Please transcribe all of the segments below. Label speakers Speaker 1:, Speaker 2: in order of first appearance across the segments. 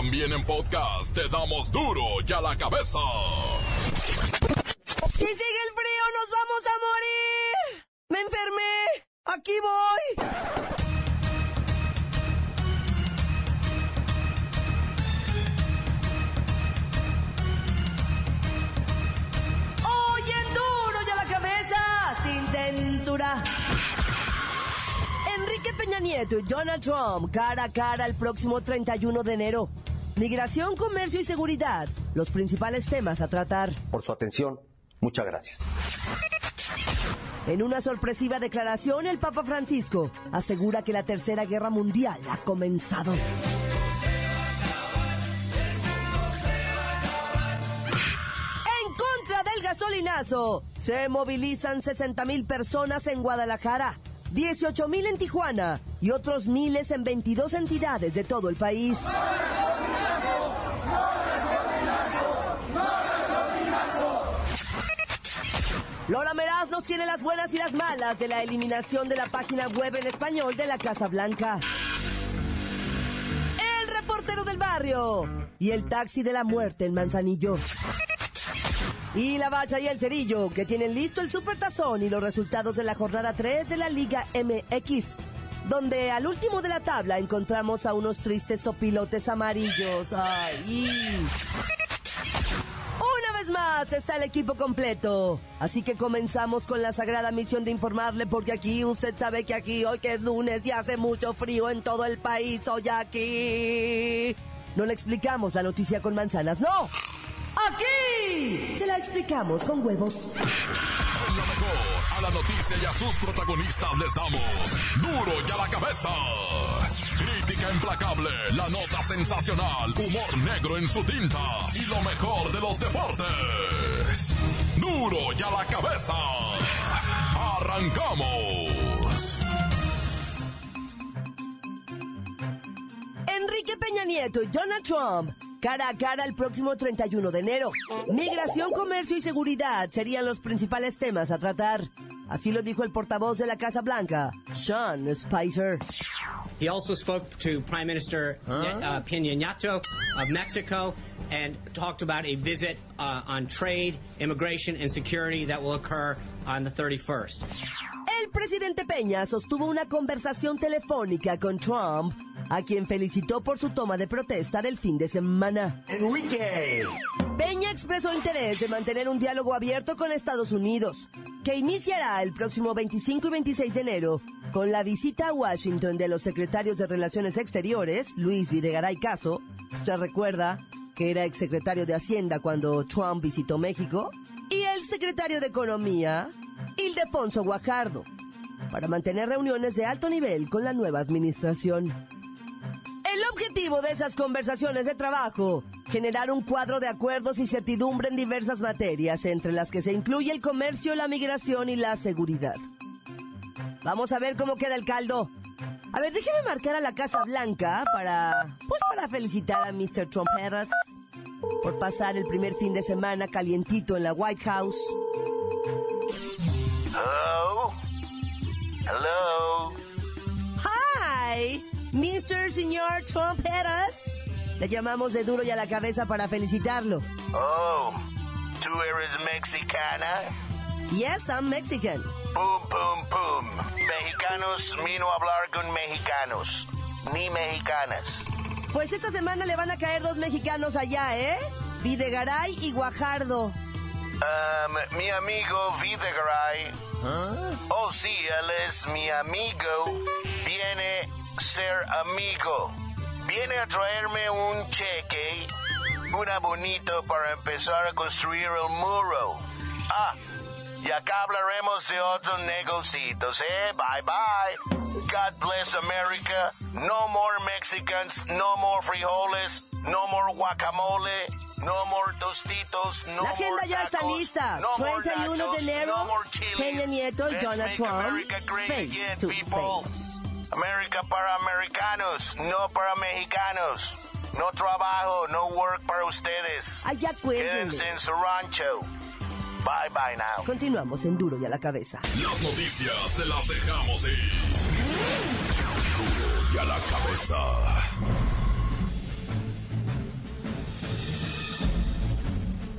Speaker 1: También en podcast te damos duro y a la cabeza.
Speaker 2: Si sigue el frío, nos vamos a morir. Me enfermé. Aquí voy. Hoy en duro y a la cabeza, sin censura. Enrique Peña Nieto y Donald Trump cara a cara el próximo 31 de enero. Migración, comercio y seguridad, los principales temas a tratar.
Speaker 3: Por su atención, muchas gracias.
Speaker 2: En una sorpresiva declaración, el Papa Francisco asegura que la Tercera Guerra Mundial ha comenzado. En contra del gasolinazo, se movilizan 60 mil personas en Guadalajara, 18 mil en Tijuana y otros miles en 22 entidades de todo el país. Lola Meraz nos tiene las buenas y las malas de la eliminación de la página web en español de la Casa Blanca. El reportero del barrio y el taxi de la muerte en Manzanillo. Y la bacha y el cerillo que tienen listo el supertazón y los resultados de la jornada 3 de la Liga MX. Donde al último de la tabla encontramos a unos tristes sopilotes amarillos. Ay. Está el equipo completo. Así que comenzamos con la sagrada misión de informarle porque aquí usted sabe que aquí hoy que es lunes y hace mucho frío en todo el país. Hoy aquí. No le explicamos la noticia con manzanas, no. Aquí se la explicamos con huevos.
Speaker 1: Noticia y a sus protagonistas les damos duro y a la cabeza. Crítica implacable, la nota sensacional, humor negro en su tinta y lo mejor de los deportes. Duro y a la cabeza. Arrancamos.
Speaker 2: Enrique Peña Nieto y Donald Trump cara a cara el próximo 31 de enero. Migración, comercio y seguridad serían los principales temas a tratar. Así lo dijo el portavoz de la Casa Blanca, Sean Spicer.
Speaker 4: He also spoke to Prime Minister uh, Peña Nieto of Mexico and talked about a visit uh, on trade, immigration, and security that will occur on the 31st.
Speaker 2: El presidente Peña sostuvo una conversación telefónica con Trump, a quien felicitó por su toma de protesta del fin de semana.
Speaker 3: Enrique.
Speaker 2: Peña expresó interés de mantener un diálogo abierto con Estados Unidos, que iniciará el próximo 25 y 26 de enero con la visita a Washington de los secretarios de Relaciones Exteriores, Luis Videgaray Caso. Usted recuerda que era exsecretario de Hacienda cuando Trump visitó México, y el secretario de Economía, Ildefonso Guajardo, para mantener reuniones de alto nivel con la nueva administración. El objetivo de esas conversaciones de trabajo, generar un cuadro de acuerdos y certidumbre en diversas materias, entre las que se incluye el comercio, la migración y la seguridad. Vamos a ver cómo queda el caldo. A ver, déjeme marcar a la Casa Blanca para, pues para felicitar a Mr. Trumperas por pasar el primer fin de semana calientito en la White House. Mr. Señor Trumperas. Le llamamos de duro y a la cabeza para felicitarlo.
Speaker 5: Oh, ¿tú eres mexicana?
Speaker 2: Yes, I'm Mexican.
Speaker 5: Pum, pum, pum. Mexicanos vino a hablar con mexicanos, ni mexicanas.
Speaker 2: Pues esta semana le van a caer dos mexicanos allá, ¿eh? Videgaray y Guajardo.
Speaker 5: Um, mi amigo Videgaray. Oh, sí, él es mi amigo. Viene ser amigo. Viene a traerme un cheque, una bonito para empezar a construir el muro. Ah, y acá hablaremos de otros negocios, ¿eh? Bye bye. God bless America. No more Mexicans, no more frijoles, no more guacamole, no more tostitos, no
Speaker 2: La agenda
Speaker 5: more
Speaker 2: ya está
Speaker 5: tacos,
Speaker 2: lista.
Speaker 5: no more
Speaker 2: 31 de enero,
Speaker 5: no.
Speaker 2: Peña Nieto
Speaker 5: Let's
Speaker 2: Donald Trump
Speaker 5: America great
Speaker 2: face
Speaker 5: again,
Speaker 2: to
Speaker 5: people.
Speaker 2: face.
Speaker 5: América para americanos, no para mexicanos. No trabajo, no work para ustedes.
Speaker 2: Allá.
Speaker 5: Quédense en su rancho. Bye bye now.
Speaker 2: Continuamos en Duro y a la cabeza.
Speaker 1: Las noticias te las dejamos ir. Duro y a la cabeza.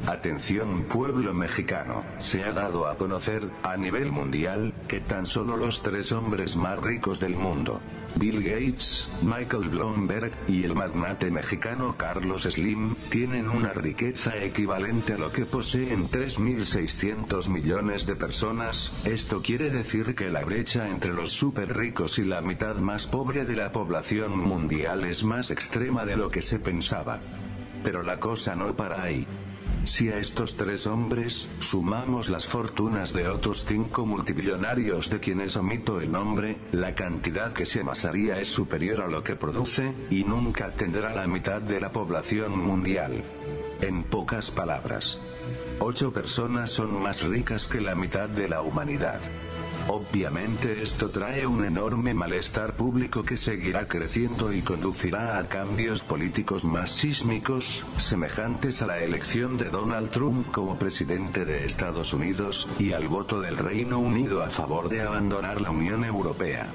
Speaker 6: Atención pueblo mexicano, se ha dado a conocer, a nivel mundial, que tan solo los tres hombres más ricos del mundo, Bill Gates, Michael Bloomberg, y el magnate mexicano Carlos Slim, tienen una riqueza equivalente a lo que poseen 3.600 millones de personas, esto quiere decir que la brecha entre los super ricos y la mitad más pobre de la población mundial es más extrema de lo que se pensaba. Pero la cosa no para ahí. Si a estos tres hombres, sumamos las fortunas de otros cinco multimillonarios de quienes omito el nombre, la cantidad que se amasaría es superior a lo que produce, y nunca tendrá la mitad de la población mundial. En pocas palabras, ocho personas son más ricas que la mitad de la humanidad. Obviamente esto trae un enorme malestar público que seguirá creciendo y conducirá a cambios políticos más sísmicos, semejantes a la elección de Donald Trump como presidente de Estados Unidos, y al voto del Reino Unido a favor de abandonar la Unión Europea.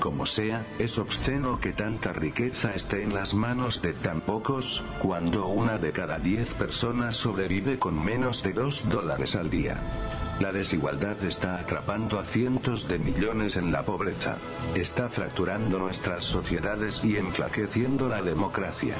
Speaker 6: Como sea, es obsceno que tanta riqueza esté en las manos de tan pocos, cuando una de cada diez personas sobrevive con menos de dos dólares al día. La desigualdad está atrapando a cientos de millones en la pobreza. Está fracturando nuestras sociedades y enflaqueciendo la democracia.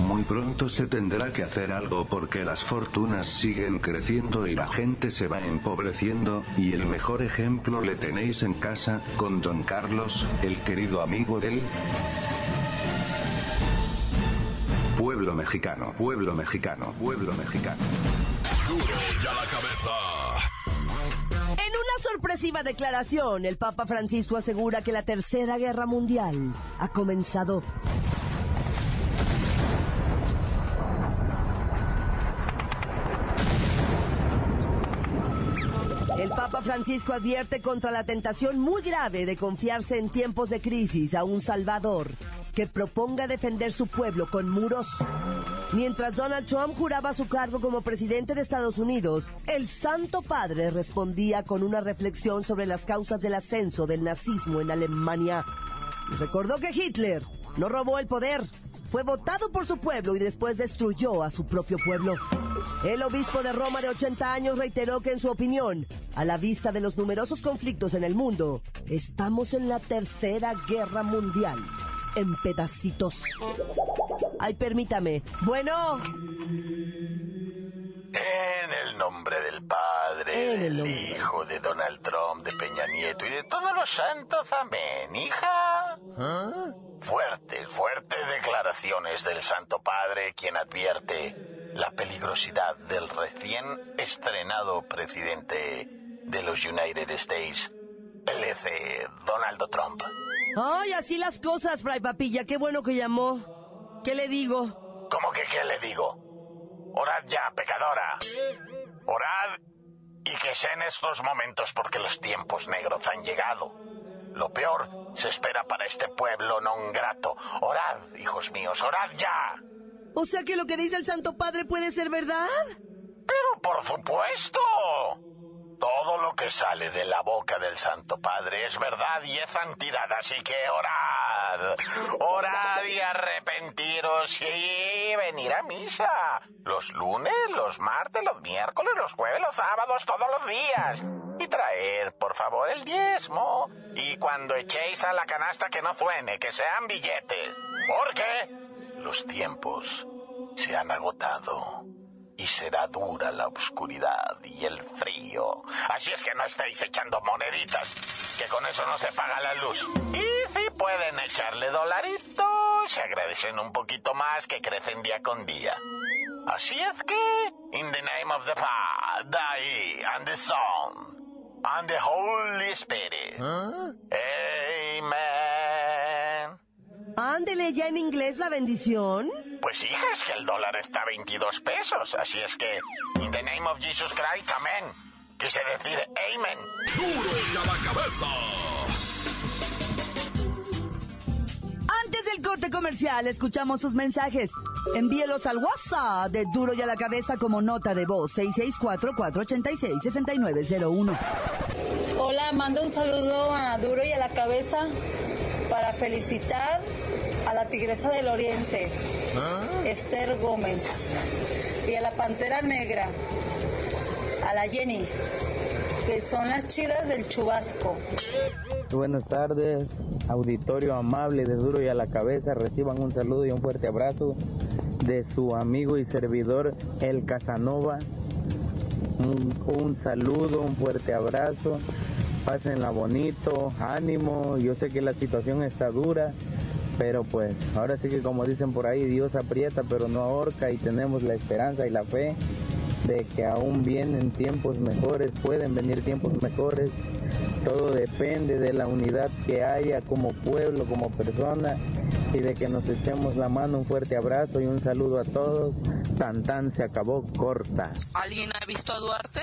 Speaker 6: Muy pronto se tendrá que hacer algo porque las fortunas siguen creciendo y la gente se va empobreciendo, y el mejor ejemplo le tenéis en casa, con don Carlos, el querido amigo del pueblo mexicano, pueblo mexicano, pueblo mexicano.
Speaker 1: Ya la cabeza.
Speaker 2: Sorpresiva declaración, el Papa Francisco asegura que la Tercera Guerra Mundial ha comenzado. El Papa Francisco advierte contra la tentación muy grave de confiarse en tiempos de crisis a un Salvador que proponga defender su pueblo con muros. Mientras Donald Trump juraba su cargo como presidente de Estados Unidos, el Santo Padre respondía con una reflexión sobre las causas del ascenso del nazismo en Alemania. Recordó que Hitler no robó el poder, fue votado por su pueblo y después destruyó a su propio pueblo. El obispo de Roma de 80 años reiteró que en su opinión, a la vista de los numerosos conflictos en el mundo, estamos en la tercera guerra mundial, en pedacitos. Ay, permítame. Bueno,
Speaker 7: En el nombre del Padre,
Speaker 2: En el
Speaker 7: del
Speaker 2: nombre.
Speaker 7: Hijo, de Donald Trump, de Peña Nieto y de todos los santos, amén, hija. Fuertes, fuertes declaraciones del Santo Padre, quien advierte la peligrosidad del recién estrenado presidente de los United States, F. Donald Trump.
Speaker 2: Ay, así las cosas, Fray Papilla, qué bueno que llamó. ¿Qué le digo?
Speaker 7: ¿Cómo que qué le digo? Orad ya, pecadora. Orad y que sea en estos momentos porque los tiempos negros han llegado. Lo peor se espera para este pueblo non grato. Orad, hijos míos, orad ya.
Speaker 2: O sea que lo que dice el Santo Padre puede ser verdad.
Speaker 7: Pero por supuesto. Todo lo que sale de la boca del Santo Padre es verdad y es santidad, así que orad. Orad y arrepentiros y venir a misa. Los lunes, los martes, los miércoles, los jueves, los sábados, todos los días. Y traed, por favor, el diezmo. Y cuando echéis a la canasta que no suene, que sean billetes. Porque los tiempos se han agotado y será dura la oscuridad y el frío. Así es que no estáis echando moneditas, que con eso no se paga la luz. Y si pueden echarle dolaritos, se agradecen un poquito más que crecen día con día. Así es que, in the name of the Father, and the Son, and the Holy Spirit. Amen.
Speaker 2: Ándele ya en inglés la bendición.
Speaker 7: Pues hija, es que el dólar está a 22 pesos, así es que, in the name of Jesus Christ, amén. Quise decir amen.
Speaker 1: Duro ya la cabeza.
Speaker 2: Antes del corte comercial, escuchamos sus mensajes. Envíelos al WhatsApp de Duro y a la Cabeza como nota de voz 664-486-6901.
Speaker 8: Hola, mando un saludo a Duro y a la cabeza para felicitar la Tigresa del Oriente, Esther Gómez. y a la Pantera Negra, a la Jenny, que son las chidas del chubasco.
Speaker 9: Buenas tardes, auditorio amable de Duro y a la Cabeza. Reciban un saludo y un fuerte abrazo de su amigo y servidor El Casanova. Un, un saludo, un fuerte abrazo. Pásenla bonito, ánimo. Yo sé que la situación está dura, pero pues ahora sí que como dicen por ahí, Dios aprieta pero no ahorca y tenemos la esperanza y la fe de que aún vienen tiempos mejores, pueden venir tiempos mejores. Todo depende de la unidad que haya como pueblo, como persona y de que nos echemos la mano. Un fuerte abrazo y un saludo a todos. Tan tan se acabó corta.
Speaker 10: ¿Alguien ha visto a Duarte?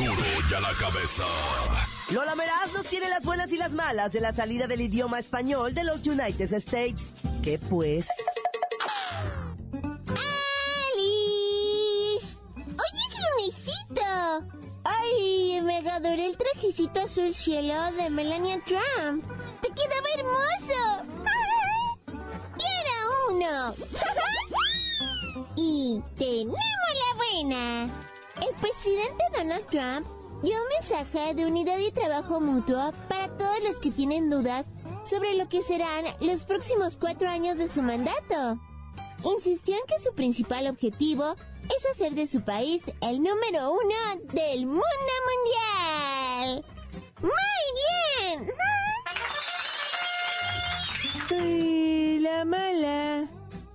Speaker 1: Duro y a la cabeza.
Speaker 2: Lola Meraz nos tiene las buenas y las malas de la salida del idioma español de los United States. ¿Qué pues?
Speaker 11: ¡Alice! ¡Hoy es lunesito! ¡Ay! Me adoré el trajecito azul cielo de Melania Trump. ¡Te quedaba hermoso! ¡Y era uno! y. El presidente Donald Trump dio un mensaje de unidad y trabajo mutuo para todos los que tienen dudas sobre lo que serán los próximos cuatro años de su mandato. Insistió en que su principal objetivo es hacer de su país el número uno del mundo mundial. ¡Muy bien! La mala.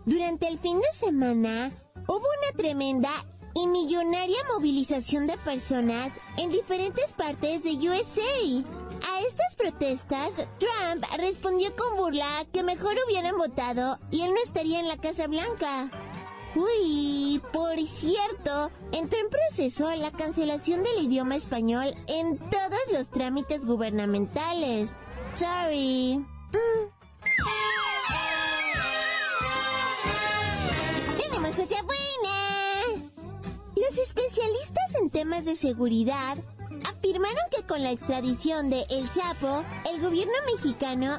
Speaker 11: Durante el fin de semana hubo una tremenda y millonaria movilización de personas en diferentes partes de USA. A estas protestas, Trump respondió con burla que mejor hubieran votado y él no estaría en la Casa Blanca. Uy, por cierto, entró en proceso la cancelación del idioma español en todos los trámites gubernamentales. Sorry. Mm. Especialistas en temas de seguridad afirmaron que con la extradición de El Chapo, el gobierno mexicano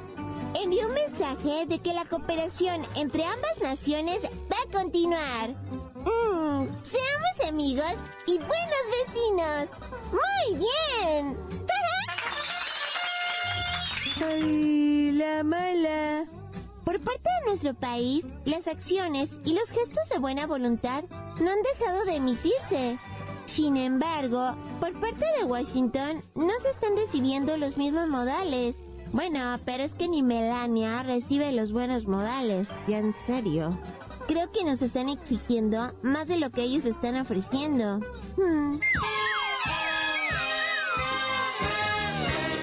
Speaker 11: envió un mensaje de que la cooperación entre ambas naciones va a continuar. Mm, seamos amigos y buenos vecinos. Muy bien. Ay, la mala. Por parte de nuestro país, las acciones y los gestos de buena voluntad no han dejado de emitirse. Sin embargo, por parte de Washington no se están recibiendo los mismos modales. Bueno, pero es que ni Melania recibe los buenos modales, ya en serio. Creo que nos están exigiendo más de lo que ellos están ofreciendo. Hmm.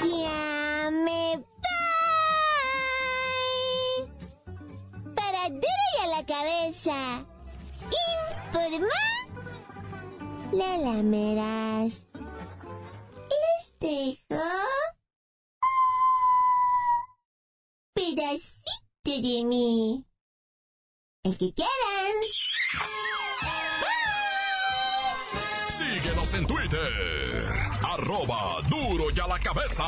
Speaker 11: Ya me voy. Para y a la cabeza. Informa. La lameras. Les dejo. pedacito de mí. El que quieran.
Speaker 1: Síguenos en Twitter. Arroba duro y a la cabeza.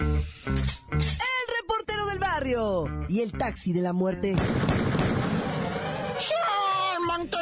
Speaker 2: El reportero del barrio y el taxi de la muerte.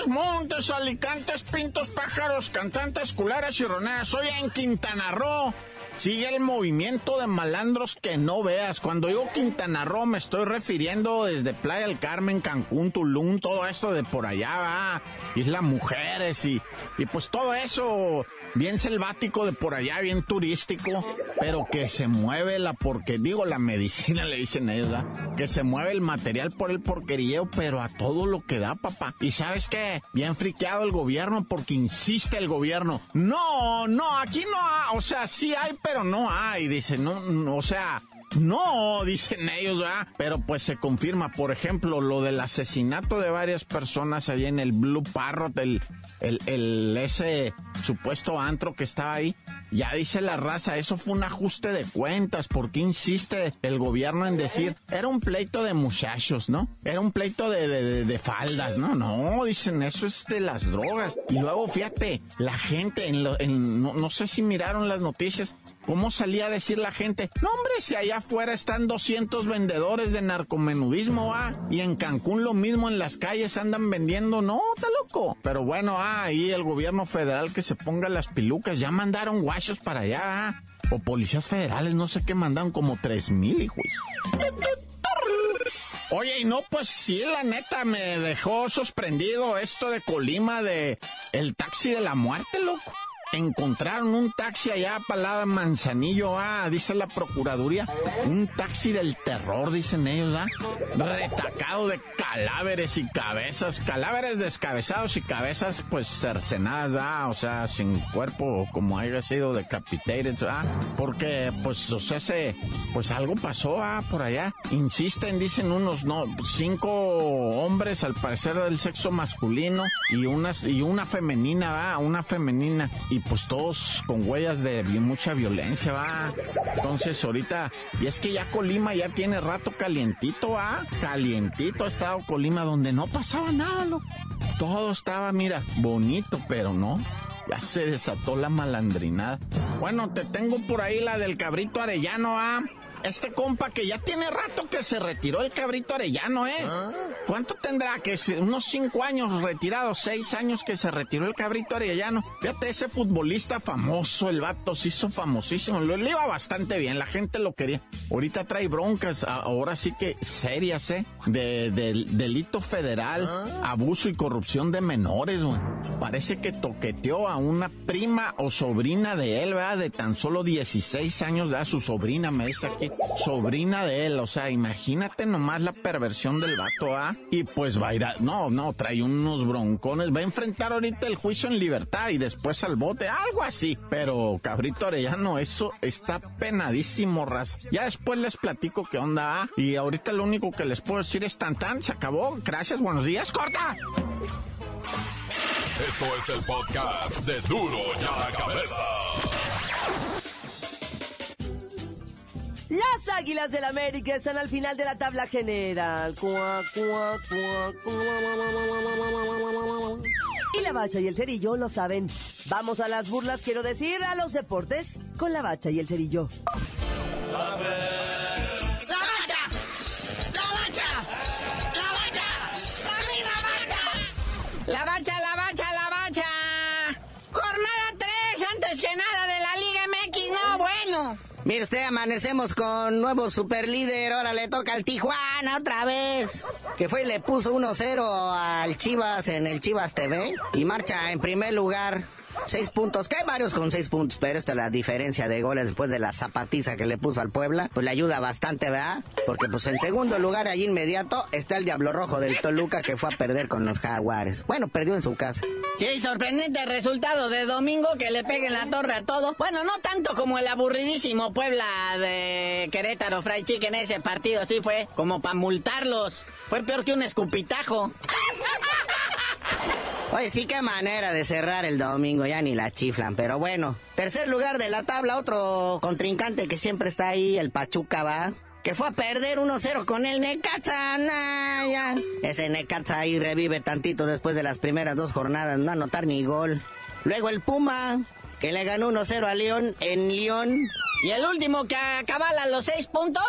Speaker 12: Montes, alicantes, pintos, pájaros, cantantes, cularas y roneas. Hoy en Quintana Roo sigue el movimiento de malandros que no veas. Cuando digo Quintana Roo me estoy refiriendo desde Playa del Carmen, Cancún, Tulum, todo esto de por allá, va. Isla Mujeres y, y pues todo eso bien selvático de por allá, bien turístico, pero que se mueve la porque digo la medicina le dicen ellos, ¿verdad? Que se mueve el material por el porquerío, pero a todo lo que da, papá. Y sabes qué, bien friqueado el gobierno porque insiste el gobierno. No, no, aquí no hay, o sea, sí hay, pero no hay, dice, no o sea, No, dicen ellos, ¿verdad? Pero pues se confirma, por ejemplo, lo del asesinato de varias personas allí en el Blue Parrot, el, el, el ese supuesto antro que estaba ahí. Ya dice la raza, eso fue un ajuste de cuentas. ¿Por qué insiste el gobierno en decir, era un pleito de muchachos, ¿no? Era un pleito de, de, de faldas, ¿no? No, dicen, eso es de las drogas. Y luego, fíjate, la gente, en, lo, no, no sé si miraron las noticias, cómo salía a decir la gente, no hombre, si allá afuera están 200 vendedores de narcomenudismo, ah, y en Cancún lo mismo en las calles andan vendiendo, no, está loco. Pero bueno, ah, ahí el gobierno federal que se ponga las pilucas, ya mandaron para allá, o policías federales, no sé qué mandaron, como tres mil, hijos. Oye, y no, pues sí, la neta me dejó sorprendido esto de Colima de el taxi de la muerte, loco encontraron un taxi allá para Manzanillo, ah, dice la Procuraduría, un taxi del terror, dicen ellos, ah, retacado de cadáveres y cabezas, cadáveres descabezados y cabezas pues cercenadas, ah, o sea, sin cuerpo, como haya sido decapitated, ah, porque pues, o sea, se, pues algo pasó, ah, por allá, insisten, dicen unos, no, cinco hombres al parecer del sexo masculino y unas, y una femenina, ah, una femenina, y pues todos con huellas de mucha violencia, va. Entonces ahorita, y es que ya Colima ya tiene rato calientito, va. Calientito ha estado Colima donde no pasaba nada, loco. Todo estaba, mira, bonito, pero no. Ya se desató la malandrinada. Bueno, te tengo por ahí la del cabrito arellano, ah este compa que ya tiene rato que se retiró el cabrito arellano, ¿eh? ¿Cuánto tendrá? Que unos cinco años retirado, seis años que se retiró el cabrito arellano. Fíjate, ese futbolista famoso, el vato se hizo famosísimo, le iba bastante bien, la gente lo quería. Ahorita trae broncas, ahora sí que serias, ¿eh? De, delito federal, abuso y corrupción de menores, güey. Parece que toqueteó a una prima o sobrina de él, ¿verdad? De tan solo 16 años, ¿verdad? Su sobrina me dice aquí sobrina de él, o sea, imagínate nomás la perversión del vato, ¿ah? Y pues va a ir a, no, no, trae unos broncones, va a enfrentar ahorita el juicio en libertad y después al bote, algo así. Pero Cabrito Arellano, eso está penadísimo, ras. Ya después les platico qué onda, ¿ah? Y ahorita lo único que les puedo decir es tan tan, se acabó. Gracias, buenos días, corta.
Speaker 1: Esto es el podcast de Duro y a la cabeza.
Speaker 2: Las Águilas del América están al final de la tabla general. Y la bacha y el cerillo lo saben. Vamos a las burlas, quiero decir, a los deportes con la bacha y el cerillo.
Speaker 13: ¡La bacha! ¡La bacha! ¡La bacha! ¡La bacha!
Speaker 14: ¡La bacha, la bacha,
Speaker 15: amanecemos con nuevo superlíder. Ahora le toca al Tijuana otra vez. Que fue y le puso 1-0 al Chivas en el Chivas TV. Y marcha en primer lugar. Seis puntos, que hay varios con seis puntos, pero esta es la diferencia de goles después de la zapatiza que le puso al Puebla, pues le ayuda bastante, ¿verdad? Porque pues en segundo lugar allí inmediato está el Diablo Rojo del Toluca que fue a perder con los Jaguares. Bueno, perdió en su casa.
Speaker 14: Sí, sorprendente resultado de domingo que le peguen la torre a todo. Bueno, no tanto como el aburridísimo Puebla de Querétaro Fray Chicken ese partido, sí fue como para multarlos. Fue peor que un escupitajo.
Speaker 15: Oye, sí, qué manera de cerrar el domingo, ya ni la chiflan, pero bueno. Tercer lugar de la tabla, otro contrincante que siempre está ahí, el Pachuca va. Que fue a perder 1-0 con el Necaxa. Ese Necaxa ahí revive tantito después de las primeras dos jornadas, no anotar ni gol. Luego el Puma, que le ganó 1-0 a León en León.
Speaker 14: Y el último que acabala los seis puntos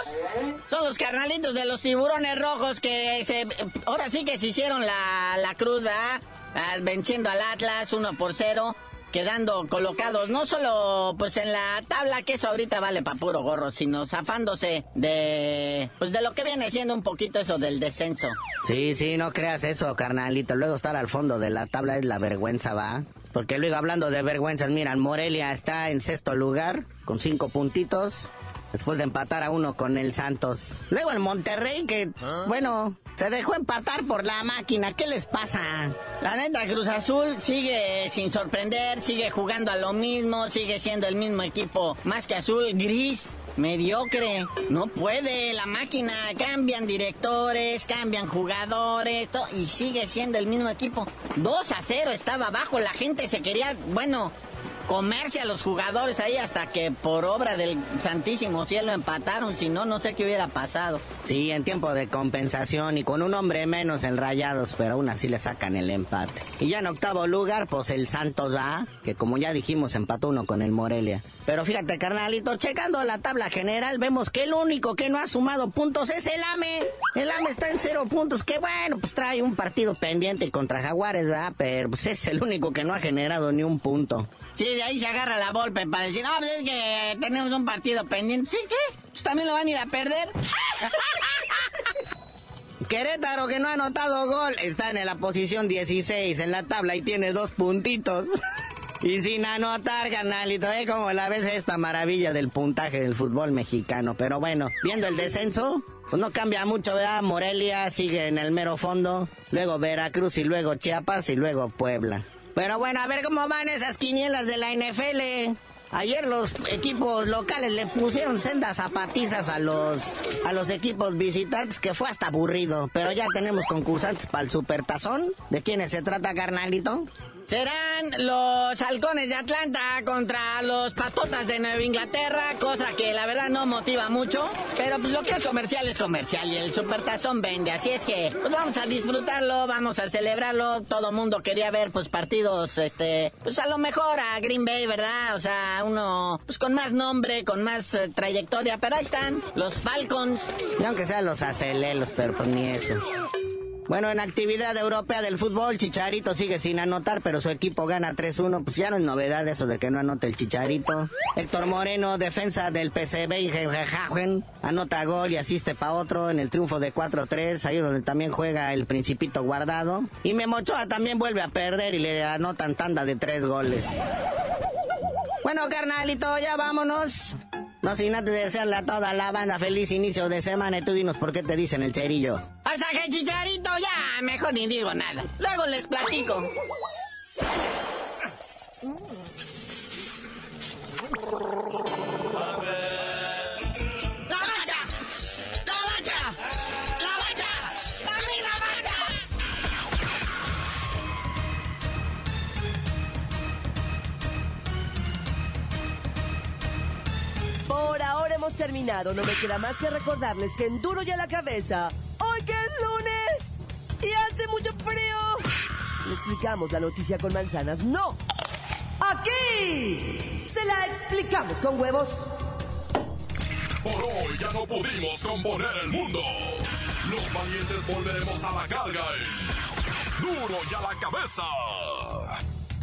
Speaker 14: son los carnalitos de los tiburones rojos que se, ahora sí que se hicieron la, la cruz, ¿verdad? Ah, venciendo al Atlas 1 por 0 quedando colocados no solo pues en la tabla que eso ahorita vale para puro gorro, sino zafándose de pues de lo que viene siendo un poquito eso del descenso.
Speaker 15: Sí, sí, no creas eso, carnalito. Luego estar al fondo de la tabla es la vergüenza, va. Porque luego hablando de vergüenzas, miran, Morelia está en sexto lugar con cinco puntitos después de empatar a uno con el Santos. Luego el Monterrey, que, bueno, se dejó empatar por la máquina. ¿Qué les pasa?
Speaker 14: La neta, Cruz Azul sigue sin sorprender, sigue jugando a lo mismo, sigue siendo el mismo equipo, más que azul, gris. mediocre. No puede, la máquina, cambian directores, cambian jugadores, to- y sigue siendo el mismo equipo. 2 a 0 estaba abajo, la gente se quería, bueno, comerse a los jugadores ahí hasta que por obra del Santísimo Cielo empataron, si no, no sé qué hubiera pasado.
Speaker 15: Sí, en tiempo de compensación y con un hombre menos en rayados, pero aún así le sacan el empate. Y ya en octavo lugar, pues el Santos va, que como ya dijimos, empató uno con el Morelia. Pero fíjate, carnalito, checando la tabla general, vemos que el único que no ha sumado puntos es el AME. El AME está en cero puntos, que bueno, pues trae un partido pendiente contra Jaguares, ¿verdad? Pero pues es el único que no ha generado ni un punto.
Speaker 14: Sí, de ahí se agarra la golpe para decir, no, pues es que tenemos un partido pendiente. ¿Sí qué? Pues también lo van a ir a perder.
Speaker 15: Querétaro, que no ha anotado gol, está en la posición 16 en la tabla y tiene dos puntitos. Y sin anotar, canalito, ¿eh? Como la ves esta maravilla del puntaje del fútbol mexicano. Pero bueno, viendo el descenso, pues no cambia mucho, ¿verdad? Morelia sigue en el mero fondo, luego Veracruz y luego Chiapas y luego Puebla. Pero bueno, a ver cómo van esas quinielas de la NFL. Ayer los equipos locales le pusieron sendas zapatizas a los a los equipos visitantes que fue hasta aburrido. Pero ya tenemos concursantes para el supertazón. ¿De quiénes se trata, carnalito?
Speaker 14: Serán los halcones de Atlanta contra los patotas de Nueva Inglaterra, cosa que la verdad no motiva mucho, pero lo que es comercial es comercial y el supertazón vende, así es que pues vamos a disfrutarlo, vamos a celebrarlo, todo mundo quería ver pues partidos, este, pues a lo mejor a Green Bay, ¿verdad? O sea, uno pues con más nombre, con más eh, trayectoria, pero ahí están, los Falcons.
Speaker 15: Y aunque sean los acelelos, pero pues ni eso. Bueno, en actividad europea del fútbol, Chicharito sigue sin anotar, pero su equipo gana 3-1. Pues ya no es novedad eso de que no anote el Chicharito. Héctor Moreno, defensa del PCB Eindhoven, anota gol y asiste para otro en el triunfo de 4-3, ahí donde también juega el Principito Guardado. Y Memochoa también vuelve a perder y le anotan tanda de tres goles. Bueno, carnalito, ya vámonos. No sin antes desearle a toda la banda feliz inicio de semana y tú dinos por qué te dicen el cerillo.
Speaker 14: Hasta que Chicharito ya, mejor ni digo nada. Luego les platico.
Speaker 2: Terminado. No me queda más que recordarles que en duro y a la cabeza, hoy que es lunes y hace mucho frío. Le explicamos la noticia con manzanas. No. Aquí se la explicamos con huevos.
Speaker 1: Por hoy ya no pudimos componer el mundo. Los valientes volveremos a la carga en Duro y a la cabeza.